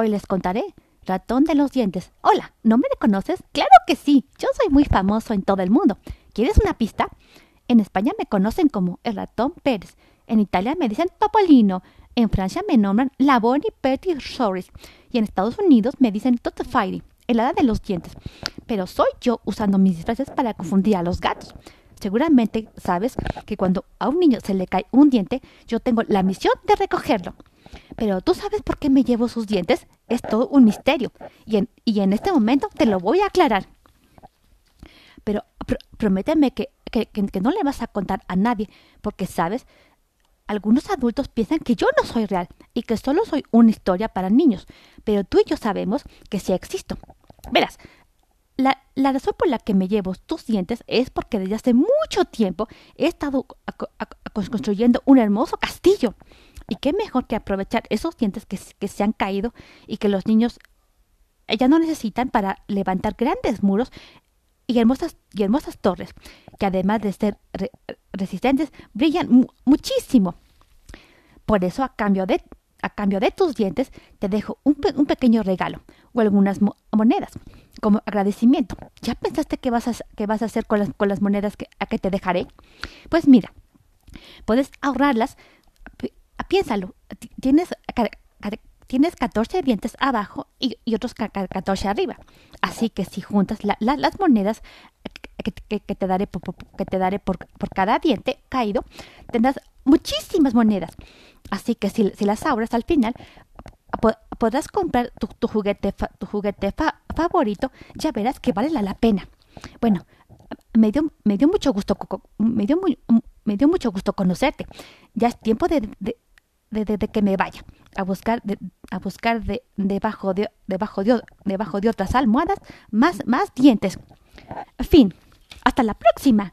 Hoy les contaré. Ratón de los dientes. Hola, ¿no me reconoces? Claro que sí, yo soy muy famoso en todo el mundo. ¿Quieres una pista? En España me conocen como el ratón Pérez. En Italia me dicen Topolino. En Francia me nombran la Bonnie Petit Soris. Y en Estados Unidos me dicen Fairy, el hada de los dientes. Pero soy yo usando mis disfraces para confundir a los gatos. Seguramente sabes que cuando a un niño se le cae un diente, yo tengo la misión de recogerlo. Pero tú sabes por qué me llevo sus dientes? Es todo un misterio. Y en, este momento te lo voy a aclarar. Pero prométeme que, no le vas a contar a nadie, porque sabes, algunos adultos piensan que yo no soy real y que solo soy una historia para niños, pero tú y yo sabemos que sí existo. Verás, la, razón por la que me llevo tus dientes es porque desde hace mucho tiempo he estado construyendo un hermoso castillo. Y qué mejor que aprovechar esos dientes que, se han caído y que los niños ya no necesitan para levantar grandes muros y hermosas, y hermosas torres, que además de ser resistentes, brillan muchísimo. Por eso, a cambio de, a cambio de tus dientes, te dejo un, un pequeño regalo o algunas monedas como agradecimiento. ¿Ya pensaste qué vas a, qué vas a hacer con las, con las monedas a que te dejaré? Pues mira, puedes ahorrarlas. Piénsalo, tienes, tienes 14 dientes abajo y, otros 14 arriba. Así que si juntas las monedas que, te daré, por, que te daré por, cada diente caído, tendrás muchísimas monedas. Así que si, las ahorras al final, podrás comprar tu, juguete, tu juguete favorito, ya verás que vale la, pena. Bueno, me dio, me dio mucho gusto, me dio, me dio mucho gusto conocerte. Ya es tiempo de, que me vaya a buscar, a buscar de, debajo, de, debajo, de, debajo de otras almohadas más, más dientes. Fin. Hasta la próxima.